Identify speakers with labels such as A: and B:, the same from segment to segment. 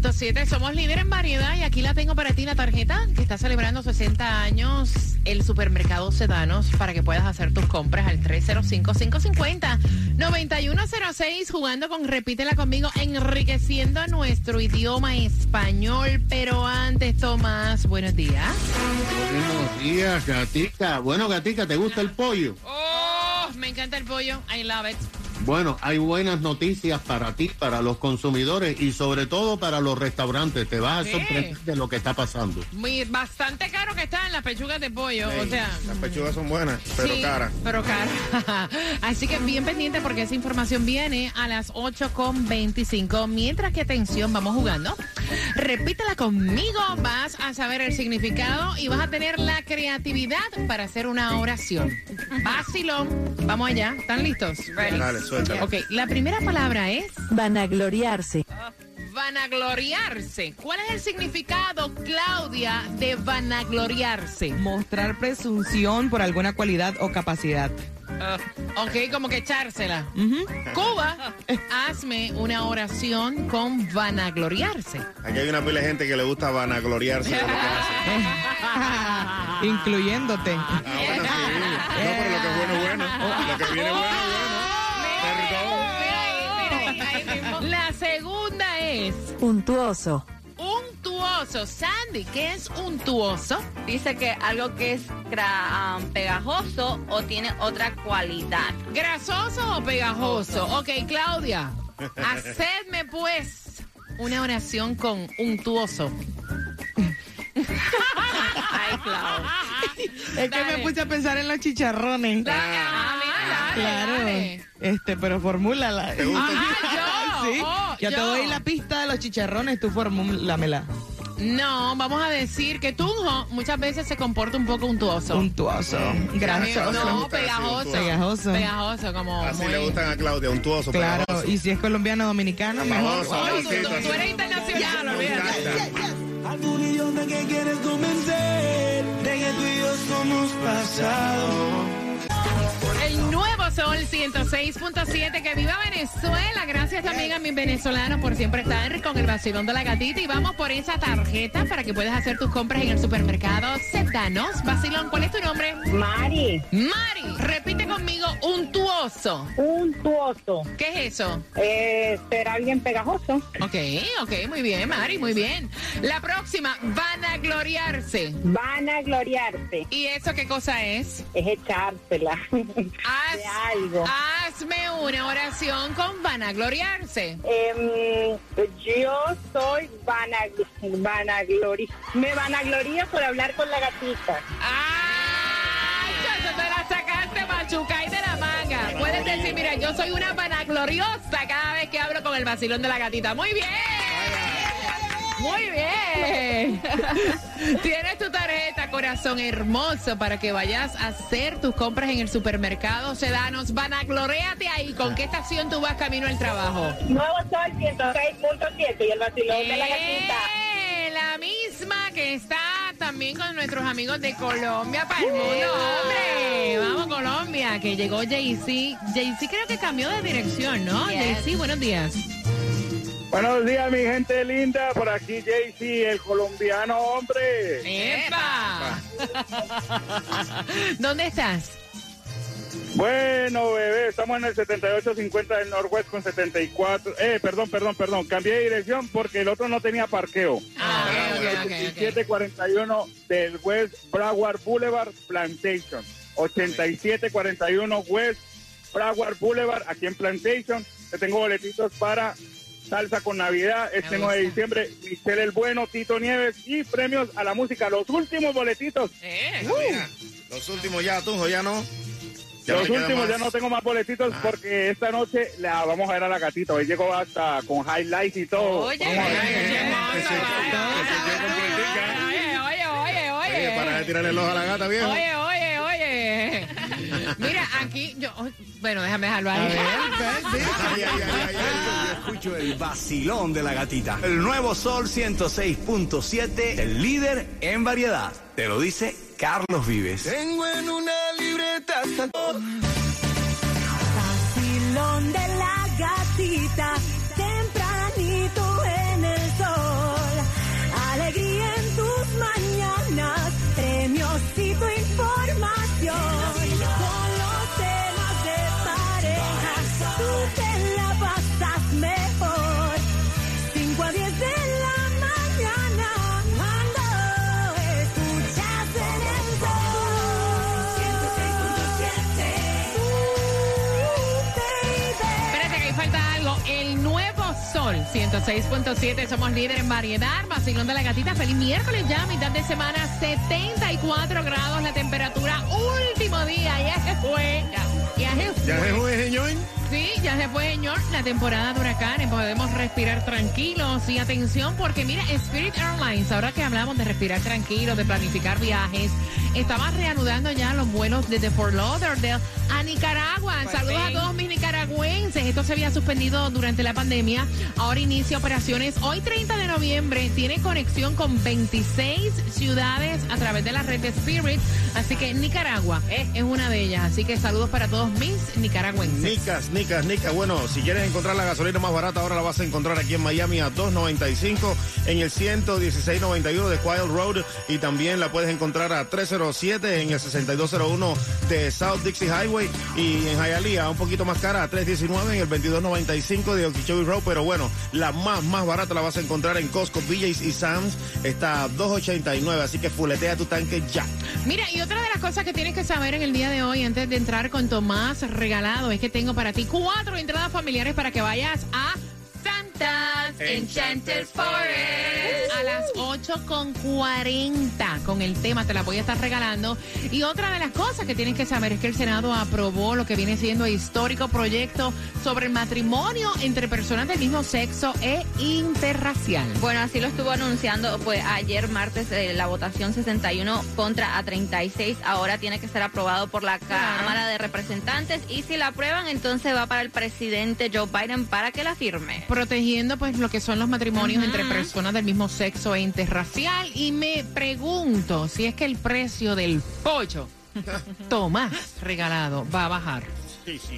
A: 106.7. Somos líder en variedad y aquí la tengo para ti la tarjeta que está celebrando 60 años el supermercado Sedanos para que puedas hacer tus compras al 305-550-9106 jugando con Repítela conmigo, enriqueciendo nuestro idioma español. Pero antes, Tomás, buenos días.
B: Buenos días, gatica. Bueno, gatica, ¿te gusta el pollo?
A: Oh, me encanta el pollo. I love it.
B: Bueno, hay buenas noticias para ti, para los consumidores y sobre todo para los restaurantes. Te vas a sorprender de lo que está pasando.
A: Muy, bastante caro que están las pechugas de pollo. o sea,
C: Las pechugas son buenas, pero
A: Sí,
C: caras.
A: Pero cara. Así que bien pendiente porque esa información viene a las 8.25. Mientras que atención, vamos jugando. Repítela conmigo, vas a saber el significado y vas a tener la creatividad para hacer una oración. Vacilón. Vamos allá. ¿Están listos?
C: Dale, suéltala.
A: Ok, la primera palabra es
D: Vanagloriarse.
A: vanagloriarse. ¿Cuál es el significado, Claudia, de vanagloriarse?
E: Mostrar presunción por alguna cualidad o capacidad.
A: Ok, como que echársela. Cuba, hazme una oración con vanagloriarse.
C: Aquí hay una pila de gente que le gusta vanagloriarse de lo que hace.
E: Incluyéndote.
C: Ah, bueno, sí. No, pero lo que es bueno es bueno. Lo que viene bueno es bueno.
A: Segunda es
D: Untuoso.
A: untuoso. Sandy, ¿qué es untuoso?
F: Dice que algo que es um, pegajoso o tiene otra cualidad.
A: ¿Grasoso o pegajoso? Ok, Claudia, hacedme pues una oración con untuoso.
F: Ay, Clau.
E: Es que me puse a pensar en los chicharrones.
A: Ah, mira, dale,
E: Claro.
A: dale.
E: Este, pero formúlala.
C: ¿Te gusta?
A: Yo,
E: Sí.
A: oh,
E: Yo te doy la pista de los chicharrones, tú formúlamela.
A: No, vamos a decir que Tunjo muchas veces se comporta un poco untuoso.
E: Untuoso.
A: No,
E: Grasoso.
A: pegajoso.
E: Pegajoso.
A: Pegajoso, como
C: Así
A: muy...
C: le gustan a Claudia, untuoso,
E: Claro,
C: pegajoso.
E: y si es colombiano dominicano, mejor.
A: Ay, tú,
C: sí,
A: tú-
C: sí,
A: tú
C: sí.
A: eres internacional,
C: Me
A: olvídate.
C: encanta.
G: Algún idiota que quieres convencer de que tú y yo somos pasado.
A: El nuevo Sol 106.7, que viva Venezuela. Gracias también a mis venezolanos por siempre estar con el vacilón de la gatita. Y vamos por esa tarjeta para que puedas hacer tus compras en el supermercado Septanos. Vacilón, ¿cuál es tu nombre?
H: Mari,
A: Mari, repite conmigo, untuoso.
H: untuoso,
A: ¿Qué es eso?
H: eh, ser alguien pegajoso,
A: Ok, ok, muy bien, Mari, muy bien. La próxima, vanagloriarse.
H: van a gloriarse,
A: ¿Y eso qué cosa es?
H: es echársela de algo.
A: Hazme una oración con vanagloriarse.
H: Em, yo soy vanag- vanaglori, me vanagloría por hablar con la gatita.
A: ¡Ay! Chacho, te la sacaste machuca y de la manga. Puedes decir, mira, yo soy una vanagloriosa cada vez que hablo con el vacilón de la gatita. ¡Muy bien! Muy bien. Tienes tu tarjeta, corazón hermoso, para que vayas a hacer tus compras en el supermercado Sedanos. Vanagloréate ahí. ¿Con qué estación tú vas camino al trabajo?
H: Nuevo Sol 106.7 y el vacilón de la gatita.
A: Eh, La misma que está también con nuestros amigos de Colombia para el mundo, hombre. Vamos, Colombia, que llegó JC. JC creo que cambió de dirección, ¿no?
F: Yes.
A: JC, buenos días.
I: Buenos días, mi gente linda. Por aquí, JC, el colombiano, hombre.
A: ¡Epa! ¿Dónde estás?
I: Bueno, bebé, estamos en el 7850 del Northwest con 74. Eh, perdón, perdón, perdón. Cambié de dirección porque el otro no tenía parqueo.
A: Ah, ok, ok, ok, ok.
I: 8741 del West Broward Boulevard Plantation. 8741 West Broward Boulevard, aquí en Plantation. Te tengo boletitos para Salsa con Navidad, este
A: Me
I: 9 de diciembre, Michelle el Bueno, Tito Nieves y premios a la música. Los últimos boletitos.
A: Eh.
C: Mira, los últimos ya, Tunjo, ya no. Ya
I: Los últimos ya no tengo más boletitos porque esta noche la vamos a ver a la gatita. Hoy llegó hasta con highlights y todo.
F: Oye,
I: Vamos a ver.
A: Oye. Oye, oye, oye,
C: Oye, para tirarle el ojo a la gata, viejo.
A: Oye, oye, Mira, aquí yo. Bueno, déjame dejarlo ahí.
C: Ay, ay, ay, ay, ay.
G: Yo escucho el vacilón de la gatita. El nuevo Sol 106.7, el líder en variedad. Te lo dice Carlos Vives.
J: Tengo en una libreta
D: Vacilón de la gatita, sol
A: 106.7. Somos líder en variedad. Vacilón de la gatita. Feliz miércoles ya, mitad de semana. 74 grados la temperatura. Último día. Ya se fue. Ya, ya se fue.
C: Ya se fue, señor.
A: Sí, ya se fue, señor, la temporada de huracanes. Podemos respirar tranquilos y atención porque mira, Spirit Airlines, ahora que hablamos de respirar tranquilos, de planificar viajes, estaba reanudando ya los vuelos desde Fort Lauderdale a Nicaragua.
F: Pues
A: Saludos
F: sí.
A: a todos mis nicaragüenses. Esto se había suspendido durante la pandemia. Ahora inicia operaciones. Hoy 30 de noviembre tiene conexión con 26 ciudades a través de la red de Spirit. Así que Nicaragua
F: Eh.
A: es una de ellas. Así que saludos para todos mis nicaragüenses.
C: Nicas, Nicas, Nicas. Bueno, si quieres encontrar la gasolina más barata, ahora la vas a encontrar aquí en Miami a 2.95 en el 116.91 de Quail Road y también la puedes encontrar a 307 en el 6201 de South Dixie Highway y en Hialeah un poquito más cara a 319 en el 2295 de Okeechobee Road, pero bueno, la más más barata la vas a encontrar en Costco, BJ's y Sam's, está a 2.89, así que fuletea tu tanque ya.
A: Mira, y otra de las cosas que tienes que saber en el día de hoy, antes de entrar con Tomás regalado, es que tengo para ti cuatro entradas familiares para que vayas a Santa's Enchanted Forest a las 8 con 40 con el tema, te la voy a estar regalando. Y otra de las cosas que tienes que saber es que el Senado aprobó lo que viene siendo histórico proyecto sobre el matrimonio entre personas del mismo sexo e interracial.
F: Bueno, así lo estuvo anunciando pues ayer martes eh, la votación 61 contra a 36. Ahora tiene que ser aprobado por la Cámara de Representantes y si la aprueban entonces va para el presidente Joe Biden para que la firme.
A: protegiendo pues lo que son los matrimonios entre personas del mismo sexo e interracial y me pregunto si es que el precio del pollo Tomás regalado va a bajar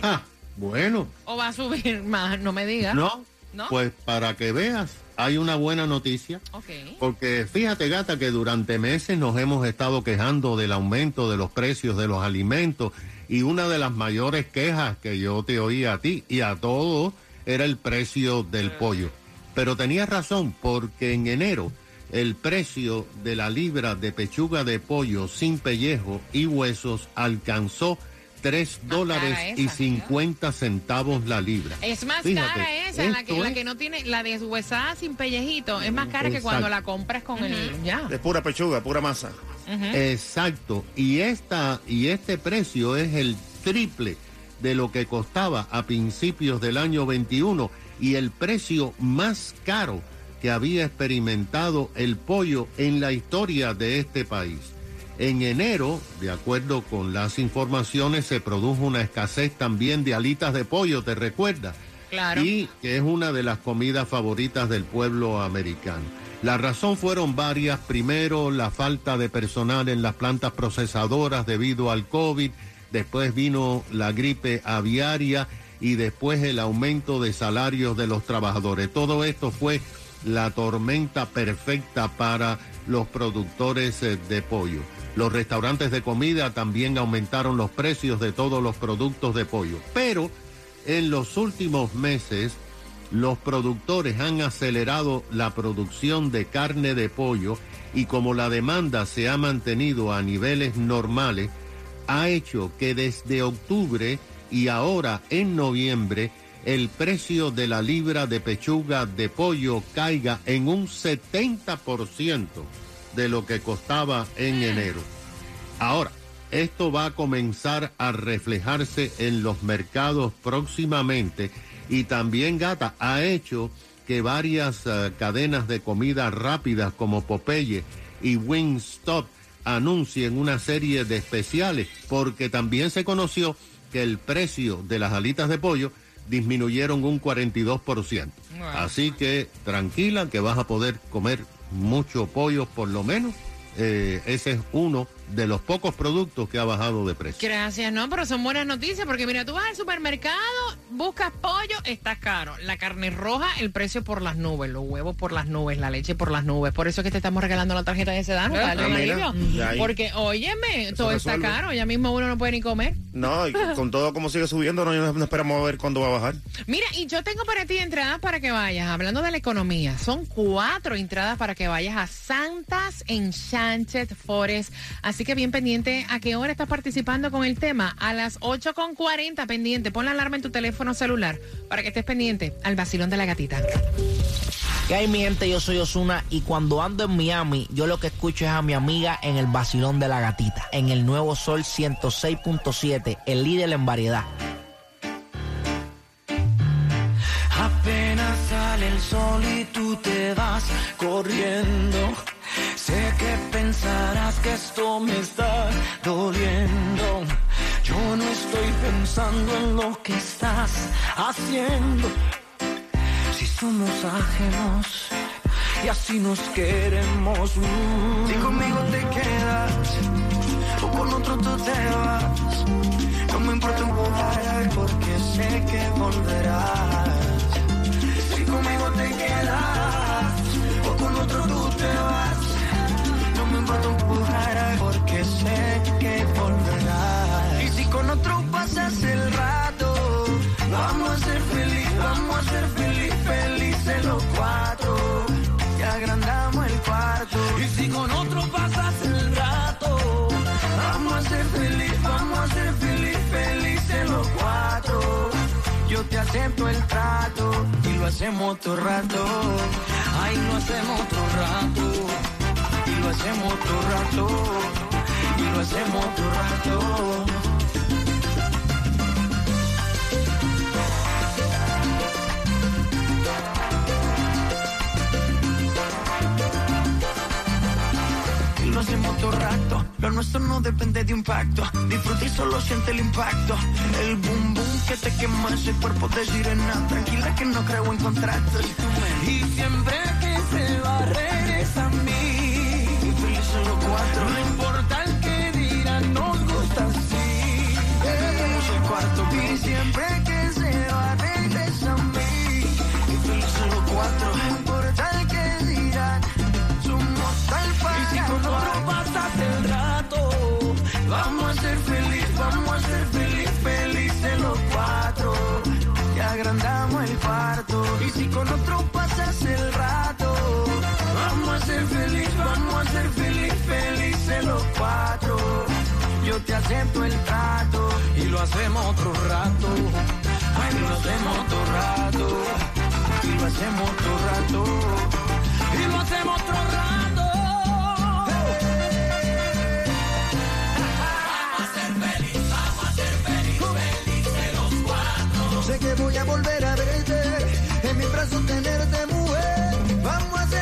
B: Ah, bueno,
A: o va a subir más, no me digas.
B: ¿no?
A: ¿No?
B: Pues para que veas, hay una buena noticia.
A: Ok.
B: Porque fíjate, gata, que durante meses nos hemos estado quejando del aumento de los precios de los alimentos y una de las mayores quejas que yo te oía a ti y a todos era el precio del pollo. Pero tenías razón, porque en enero el precio de la libra de pechuga de pollo sin pellejo y huesos alcanzó 3 dólares y
A: esa,
B: 50 centavos la libra.
A: Es más
B: Fíjate,
A: cara esa, la que, la no tiene, la deshuesada sin pellejito, es más cara que cuando la compras con el ya.
C: Es pura pechuga, pura masa.
B: Exacto. Y esta y este precio es el triple de lo que costaba a principios del año 21 y el precio más caro que había experimentado el pollo en la historia de este país. En enero, de acuerdo con las informaciones, se produjo una escasez también de alitas de pollo, ¿te recuerdas?
A: Claro.
B: Y que es una de las comidas favoritas del pueblo americano. La razón fueron varias. Primero, la falta de personal en las plantas procesadoras debido al COVID. Después vino la gripe aviaria y después el aumento de salarios de los trabajadores. Todo esto fue la tormenta perfecta para los productores eh, de pollo. Los restaurantes de comida también aumentaron los precios de todos los productos de pollo. Pero en los últimos meses, los productores han acelerado la producción de carne de pollo y como la demanda se ha mantenido a niveles normales, ha hecho que desde octubre y ahora en noviembre el precio de la libra de pechuga de pollo caiga en un 70% de lo que costaba en enero. Ahora, esto va a comenzar a reflejarse en los mercados próximamente y también Gata ha hecho que varias eh, cadenas de comida rápidas como Popeye y Wingstop anuncien una serie de especiales porque también se conoció que el precio de las alitas de pollo disminuyeron un 42%. Así que tranquila que vas a poder comer mucho pollo por lo menos. Eh, ese es uno de los pocos productos que ha bajado de precio.
A: Gracias, no, pero son buenas noticias porque mira, tú vas al supermercado, buscas pollo, está caro. La carne roja, el precio por las nubes, los huevos por las nubes, la leche por las nubes. Por eso es que te estamos regalando la tarjeta de Sedano,
C: Ah, ahí.
A: Porque, óyeme, todo está caro, ya mismo uno no puede ni comer.
C: No, y con todo como sigue subiendo, no, no esperamos a ver cuándo va a bajar.
A: Mira, y yo tengo para ti entradas para que vayas, hablando de la economía, son cuatro entradas para que vayas a Santas Enchanted Forest. Así que bien pendiente, ¿a qué hora estás participando con el tema? A las 8.40 pendiente, pon la alarma en tu teléfono celular para que estés pendiente al vacilón de la gatita.
K: ¿Qué hay mi gente? Yo soy Osuna y cuando ando en Miami, yo lo que escucho es a mi amiga en el vacilón de la gatita, en el nuevo Sol 106.7, el líder en variedad.
J: Apenas sale el sol y tú te vas corriendo. Que esto me está doliendo. Yo no estoy pensando en lo que estás haciendo. Si somos ajenos y así nos queremos. mm. Si conmigo te quedas o con otro tú te vas. No me importa un poco porque sé que volverás. Si conmigo te quedas o con otro tú te vas. Porque sé que volverás. Y si con otro pasas el rato, vamos a ser feliz, vamos a ser feliz, felices los cuatro. Y agrandamos el cuarto. Y si con otro pasas el rato, vamos a ser feliz, vamos a ser feliz, felices los cuatro. Yo te acepto el trato y lo hacemos todo rato. Ay, lo hacemos todo rato. Y lo hacemos todo rato. Y lo hacemos todo rato. y lo hacemos todo rato. Lo nuestro no depende de un pacto. Disfruta solo siente el impacto. El boom boom que te quema ese cuerpo de sirena. Tranquila que no creo en contratos. Y siempre que se va, cuatro. No importa el que dirán, nos gusta así. Tenemos el cuarto. Y siempre que cuatro. Yo te acepto el trato y lo hacemos otro rato. Ay, lo hacemos otro rato. Y lo hacemos otro rato. Y lo hacemos otro rato.
L: Sé que voy a volver a verte, en mis brazos tenerte mujer. Vamos a hacer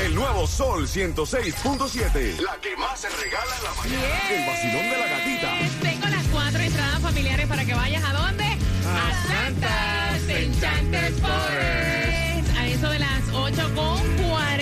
J: El nuevo
M: Sol 106.7. La que más se regala en la mañana. El vacilón de la gatita.
A: Tengo las cuatro entradas familiares para que vayas a dónde? A, a Santas Enchanted Forest. A eso de las 8 con 40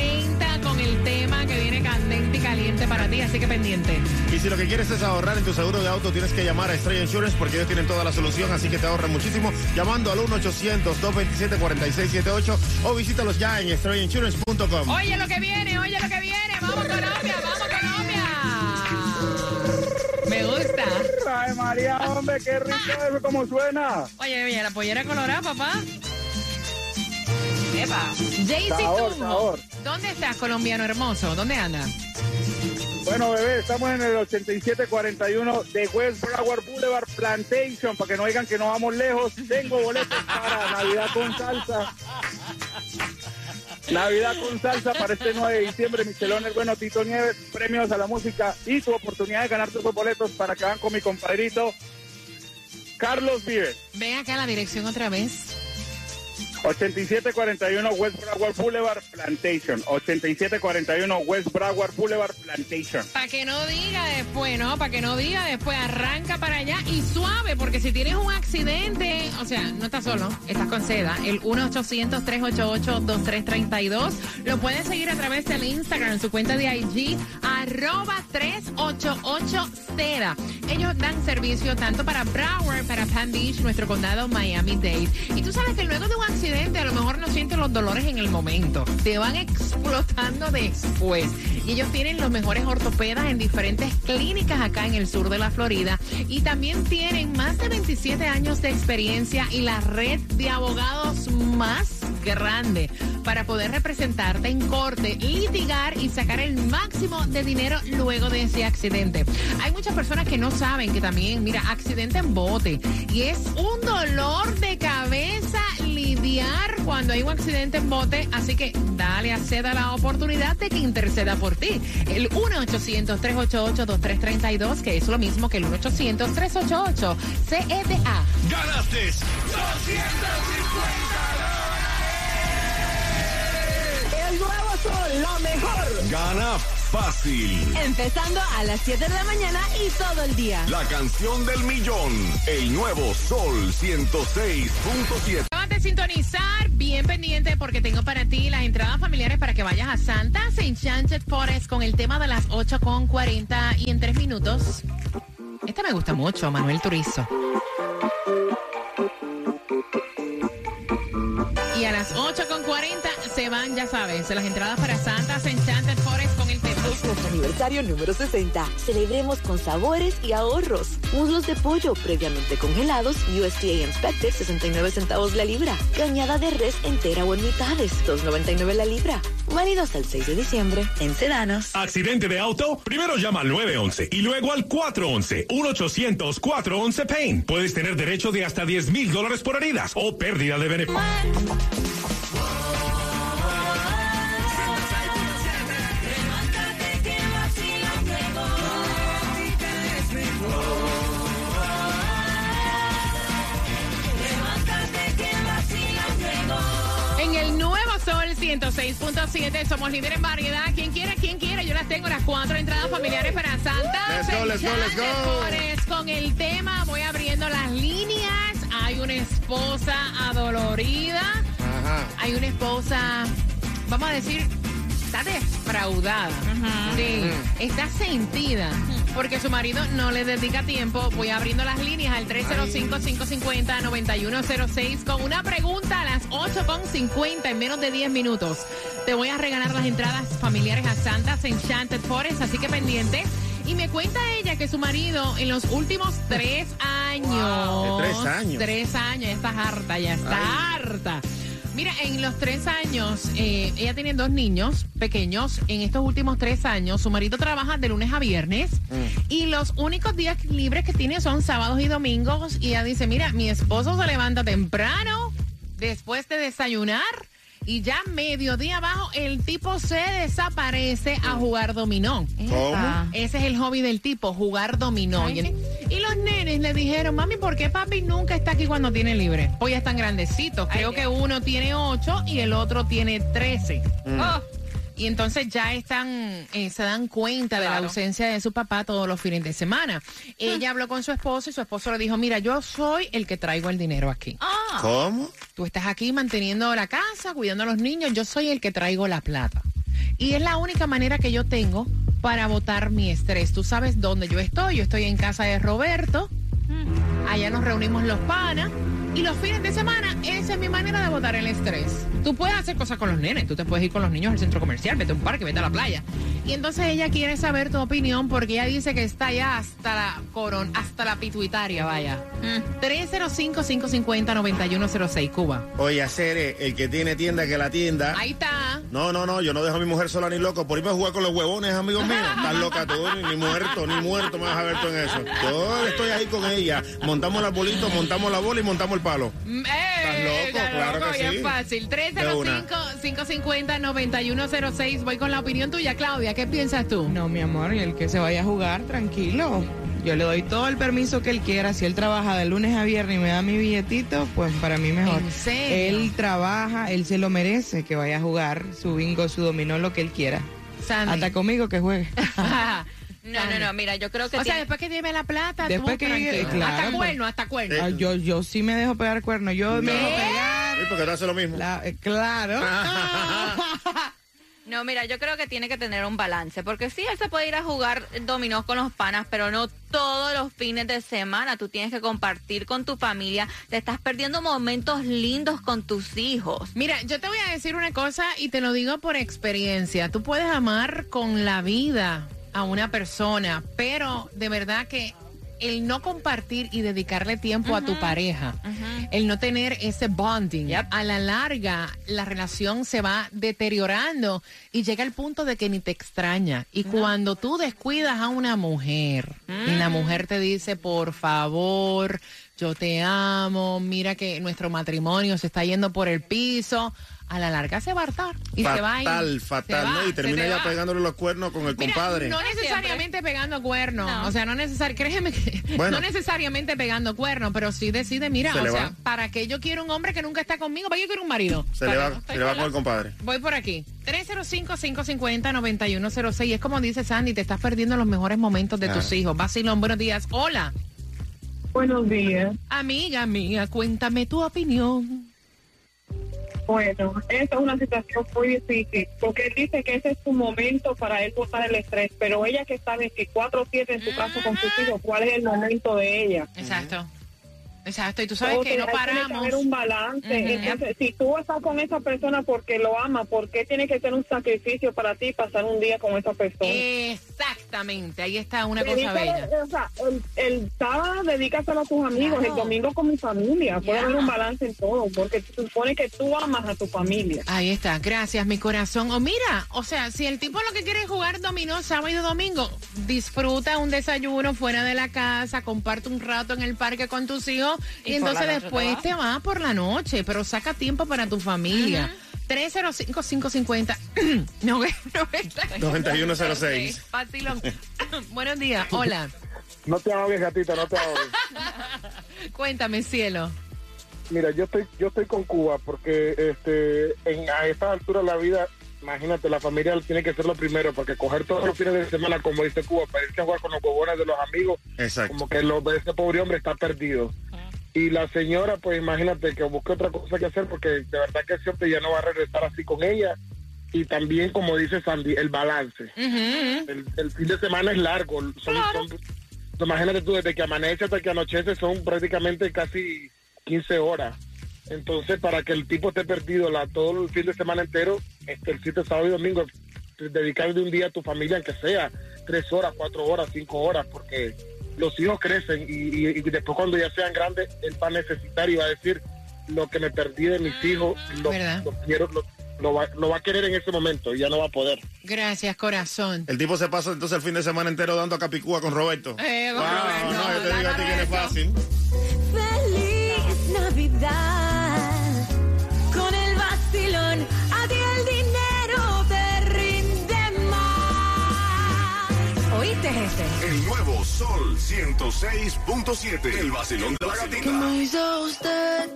A: para ti, así que pendiente.
C: Y si lo que quieres es ahorrar en tu seguro de auto, tienes que llamar a Estrella Insurance porque ellos tienen toda la solución, así que te ahorran muchísimo. Llamando al 1-800-227-4678 o visítalos ya en estrellainsurance.com.
A: Oye lo que viene, oye lo que viene. Vamos Colombia, vamos Colombia. Me gusta.
I: Ay, María, hombre, qué rico eso, como suena.
A: Oye, oye, la pollera colorada, papá. Epa. Jaycee
I: sabor.
A: ¿Dónde estás, colombiano hermoso? ¿Dónde andas?
I: Bueno, bebé, estamos en el 8741 de West Broward Boulevard Plantation, para que no digan que no vamos lejos. Tengo boletos para Navidad con salsa. Navidad con salsa para este 9 de diciembre, Michelón, el bueno Tito Nieves, premios a la música y tu oportunidad de ganar tus boletos para que van con mi compadrito Carlos Vives.
A: Ven acá la dirección otra vez.
I: 8741 West Broward Boulevard Plantation. 8741 West Broward Boulevard Plantation.
A: Para que no diga después, ¿no? Para que no diga después, arranca para allá y suave, porque si tienes un accidente, o sea, no estás solo, estás con seda. El 1-800-388-2332. Lo puedes seguir a través del Instagram, su cuenta de IG, arroba 388 seda. Ellos dan servicio tanto para Broward, para Palm Beach, nuestro condado Miami-Dade. Y tú sabes que luego de un accidente, a lo mejor no sientes los dolores en el momento. Te van explotando después. Y ellos tienen los mejores ortopedas en diferentes clínicas acá en el sur de la Florida. Y también tienen más de 27 años de experiencia y la red de abogados más grande para poder representarte en corte, litigar y sacar el máximo de dinero luego de ese accidente. Hay muchas personas que no saben que también, mira, accidente en bote y es un dolor de cabeza lidiar cuando hay un accidente en bote, así que dale a Seda la oportunidad de que interceda por ti. El 1-800-388-2332, que es lo mismo que el 1-800-388-CEDA.
M: ¡Ganaste! 250
D: El nuevo sol, lo mejor.
M: Gana fácil.
D: Empezando a las 7 de la mañana y todo el día.
M: La canción del millón. El nuevo Sol 106.7.
A: Sintonizar, bien pendiente porque tengo para ti las entradas familiares para que vayas a Santa's Enchanted Forest con el tema de las 8 con 40 y en 3 minutos. Esta me gusta mucho, Manuel Turizo. Y a las 8 con 40 se van, ya sabes, las entradas para Santa's Enchanted Forest con el tema.
N: Es nuestro aniversario número 60. Celebremos con sabores y ahorros. Muslos de pollo previamente congelados, USDA Inspected, 69 centavos la libra. Cañada de res entera o en mitades, 2.99 la libra. Válido hasta el 6 de diciembre en Sedanos.
O: ¿Accidente de auto? Primero llama al 911 y luego al 411. 1-800-411-PAIN. Puedes tener derecho de hasta 10 mil dólares por heridas o pérdida de beneficio.
A: 106.7 somos líderes en variedad. ¿Quién quiere? ¿Quién quiere? Yo las tengo las cuatro entradas familiares para Santa.
C: Let's go, let's go, let's go.
A: Con el tema voy abriendo las líneas. Hay una esposa adolorida. Hay una esposa, vamos a decir, está defraudada. Sí, está sentida. Porque su marido no le dedica tiempo. Voy abriendo las líneas al 305-550-9106 con una pregunta a las 8.50 en menos de 10 minutos. Te voy a regalar las entradas familiares a Santa's Enchanted Forest, así que pendiente. Y me cuenta ella que su marido en los últimos tres años.
C: Wow, ¿de tres años?
A: Tres años, ya está harta, ya está harta. Mira, en los tres años, eh, ella tiene dos niños pequeños. En estos últimos tres años, su marido trabaja de lunes a viernes y los únicos días libres que tiene son sábados y domingos. Y ella dice, mira, mi esposo se levanta temprano después de desayunar y ya mediodía abajo el tipo se desaparece a jugar dominó.
C: ¿Cómo?
A: Ese es el hobby del tipo, jugar dominó. Y, y los nenes le dijeron, mami, ¿por qué papi nunca está aquí cuando tiene libre? Hoy están grandecitos. Creo que uno tiene ocho y el otro tiene trece.
C: Mm.
A: Oh, y entonces ya están, eh, se dan cuenta de la ausencia de su papá todos los fines de semana. Ella habló con su esposo y su esposo le dijo, mira, yo soy el que traigo el dinero aquí.
F: Ah.
C: ¿Cómo?
A: Tú estás aquí manteniendo la casa, cuidando a los niños, yo soy el que traigo la plata. Y es la única manera que yo tengo para botar mi estrés. Tú sabes dónde yo estoy, yo estoy en casa de Roberto, allá nos reunimos los panas. Y los fines de semana, esa es mi manera de botar el estrés. Tú puedes hacer cosas con los nenes, tú te puedes ir con los niños al centro comercial, vete a un parque, vete a la playa. Y entonces ella quiere saber tu opinión porque ella dice que está ya hasta la coron, hasta la pituitaria, vaya. 305-550-9106, Cuba.
C: Oye, hacer el que tiene tienda que la tienda.
A: Ahí está.
C: No, no, no, yo no dejo a mi mujer sola ni loco. Por irme a jugar con los huevones, amigos míos. Estás loca tú, ni, ni muerto, ni muerto me vas a ver tú en eso. Yo estoy ahí con ella. Montamos las bolitas, montamos la bola y montamos el palo.
A: Mm,
C: ¿Estás
A: ¡Eh!
C: loco?
A: está
C: Claro
A: loco,
C: que
A: y
C: sí.
A: fácil.
C: De una.
A: 305-550-9106. Voy con la opinión tuya, Claudia. ¿Qué piensas tú?
E: No, mi amor, y el que se vaya a jugar, tranquilo. Yo le doy todo el permiso que él quiera. Si él trabaja de lunes a viernes y me da mi billetito, pues para mí mejor.
A: ¿En serio?
E: Él trabaja, él se lo merece, que vaya a jugar su bingo, su dominó, lo que él quiera.
A: Sandy.
E: Hasta conmigo que juegue.
F: No, no, no, mira, yo creo que
A: O sea, después que lleve la plata,
E: Después
A: tú
E: que llegue,
A: tranquilo.
E: claro,
A: Hasta cuerno, hasta cuerno.
E: Ah, yo, yo sí me dejo pegar cuerno. Yo me dejo pegar.
C: Sí, porque te hace lo mismo.
E: La- eh, claro.
F: No, mira, yo creo que tiene que tener un balance, porque sí, él se puede ir a jugar dominós con los panas, pero no todos los fines de semana. Tú tienes que compartir con tu familia, te estás perdiendo momentos lindos con tus hijos.
A: Mira, yo te voy a decir una cosa y te lo digo por experiencia. Tú puedes amar con la vida a una persona, pero de verdad que el no compartir y dedicarle tiempo a tu pareja, el no tener ese bonding, a la larga la relación se va deteriorando y llega el punto de que ni te extraña. Y cuando tú descuidas a una mujer y la mujer te dice, por favor, yo te amo, mira que nuestro matrimonio se está yendo por el piso, a la larga se va a hartar y se va a ir.
C: fatal, fatal,
A: va,
C: ¿no? Y termina
A: te
C: ya
A: va.
C: pegándole los cuernos con el
A: Mira,
C: compadre.
A: No necesariamente pegando cuernos. O sea, no necesariamente, créeme que
C: Bueno.
A: no necesariamente pegando cuernos, pero sí decide, mira,
C: Se
A: o sea,
C: va.
A: ¿para qué yo quiero un hombre que nunca está conmigo? ¿Para qué yo quiero un marido?
C: Se le
A: ¿Para
C: va, se le va con el compadre.
A: Voy por aquí. 305-550-9106. Es como dice Sandy, te estás perdiendo los mejores momentos de
I: Ah.
C: Claro.
A: tus hijos. Basilón, buenos días. Hola.
I: Buenos días.
A: Amiga mía, cuéntame tu opinión.
I: Bueno, esta es una situación muy difícil, porque él dice que ese es su momento para él botar el estrés, pero ella que está 24-7 en su casa con sus hijos, ¿cuál es el momento de ella?
A: Exacto. Exacto. Y tú sabes
I: O
A: que no
I: que
A: paramos.
I: haber un balance. Entonces, si tú estás con esa persona porque lo ama, ¿por qué tiene que ser un sacrificio para ti pasar un día con esa persona?
A: Exactamente. Ahí está una cosa bella.
I: o sea, el, el sábado dedícaselo a tus amigos,
A: Claro.
I: el domingo con mi familia. Puede
A: Ya.
I: haber un balance en todo, porque se supone que tú amas a tu familia.
A: Ahí está, gracias mi corazón. O mira, o sea, si el tipo lo que quiere es jugar dominó sábado y domingo, disfruta un desayuno fuera de la casa, comparte un rato en el parque con tus hijos y, entonces después
F: te
A: te vas por la noche, pero saca tiempo para tu familia. 305-550. no,
C: 9106.
A: Facilón. Buenos días, hola.
P: No te ahogues, gatita, no te ahogues.
A: Cuéntame, cielo.
P: Mira, yo estoy yo estoy con Cuba porque este en, a esta altura de la vida, imagínate, la familia tiene que ser lo primero, porque coger todos los fines de semana, como dice Cuba, para irse a jugar con los bobones de los amigos,
C: Exacto.
P: como que lo, ese pobre hombre está perdido. Y la señora, pues imagínate que busque otra cosa que hacer, porque de verdad que hombre ya no va a regresar así con ella. Y también, como dice Sandy, el balance. el, el fin de semana es largo. Son, son- imagínate tú, desde que amanece hasta que anochece son prácticamente casi 15 horas. Entonces, para que el tipo esté perdido la, todo el fin de semana entero, este, el 7, sábado y domingo, dedicarle un día a tu familia, aunque sea tres horas, cuatro horas, cinco horas, porque los hijos crecen y, y- y después cuando ya sean grandes, él va a necesitar y va a decir lo que me perdí de mis hijos, lo, lo quiero, lo, lo va, lo va a querer en ese momento y ya no va a poder.
A: Gracias, corazón.
C: El tipo se pasa entonces el fin de semana entero dando a Capicúa con Roberto.
A: Eh,
C: Wow,
A: Roberto,
C: no, yo te digo a ti que no es
A: eso.
C: fácil.
D: Feliz Navidad. El
M: nuevo Sol 106.7. El vacilón de la gatita.
D: hizo usted?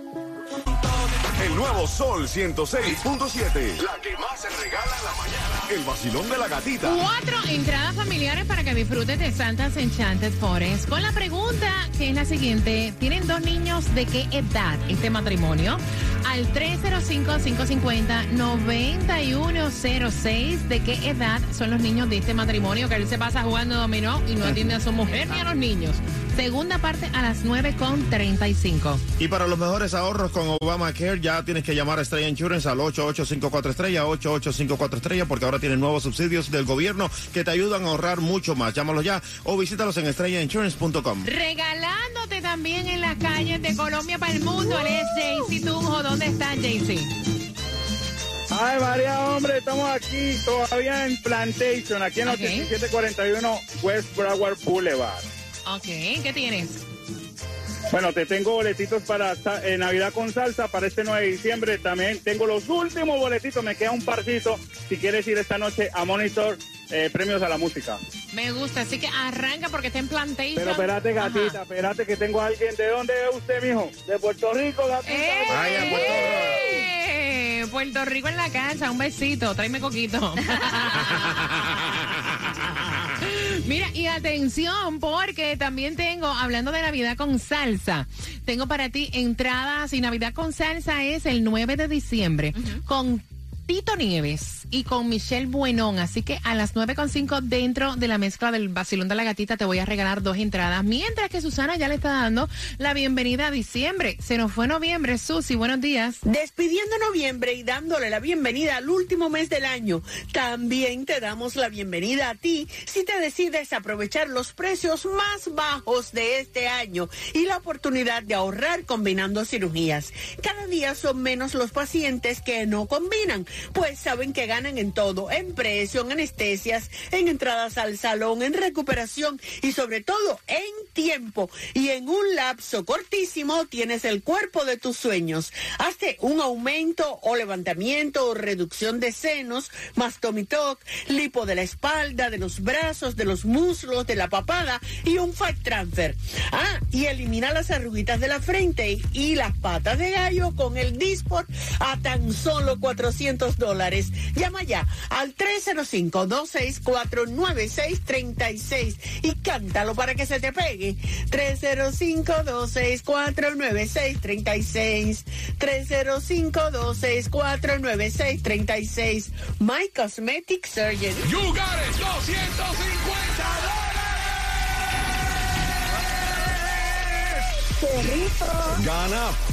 M: El nuevo nuevo Sol 106.7. La que más se regala en la mañana. El vacilón de la gatita.
A: Cuatro entradas familiares para que disfrutes de Santa's Enchanted Forest. Con la pregunta que es la siguiente: ¿Tienen dos niños de qué edad este matrimonio? Al 305-550-9106. ¿De qué edad son los niños de este matrimonio? Que él se pasa jugando dominó y no atiende a su mujer ni a los niños. Segunda parte a las 9.35.
C: Y para los mejores ahorros con Obamacare ya tienes que llamar a Estrella Insurance al 8854 Estrella, 8854 Estrella, porque ahora tienen nuevos subsidios del gobierno que te ayudan a ahorrar mucho más. Llámalos ya o visítalos en estrellainsurance.com.
A: Regalándote también en las calles de Colombia para el mundo. Él es Jaycee Tunjo. ¿Dónde está Jaycee?
Q: Ay, María, hombre, estamos aquí todavía en Plantation, aquí en
A: Ok.
Q: 8741 West Broward Boulevard.
A: Ok, ¿qué tienes?
Q: Bueno, te tengo boletitos para eh, Navidad con salsa para este 9 de diciembre. También tengo los últimos boletitos, me queda un parcito. Si quieres ir esta noche a Monitor, eh, premios a la música.
A: Me gusta, así que arranca porque está en Plantation.
Q: Pero espérate, gatita, espérate que tengo a alguien. ¿De dónde es usted, mijo? De Puerto Rico, gatita.
A: ¡Eh! Puerto Rico en la cancha, un besito, tráeme coquito. Mira, y atención, porque también tengo, hablando de Navidad con salsa, tengo para ti entradas y Navidad con salsa es el 9 de diciembre con Tito Nieves y con Michelle Buenón. Así que a las 9.5 dentro de la mezcla del vacilón de la gatita te voy a regalar dos entradas. Mientras que Susana ya le está dando la bienvenida a diciembre. Se nos fue noviembre. Susi, buenos días.
R: Despidiendo noviembre y dándole la bienvenida al último mes del año, también te damos la bienvenida a ti si te decides aprovechar los precios más bajos de este año y la oportunidad de ahorrar combinando cirugías. Cada día son menos los pacientes que no combinan, pues saben que ganan en todo, en precio, en anestesias, en entradas al salón, en recuperación y sobre todo en tiempo. Y en un lapso cortísimo tienes el cuerpo de tus sueños. Hazte un aumento o levantamiento o reducción de senos, mastomitoc, lipo de la espalda, de los brazos, de los muslos, de la papada y un fat transfer. Ah, y elimina las arruguitas de la frente y las patas de gallo con el Disport a tan solo 400 dólares. Ya al 305-264-9636 y cántalo para que se te pegue. 305-264-9636. 305-264-9636. My Cosmetic Surgery.
M: You got it, 250 Gana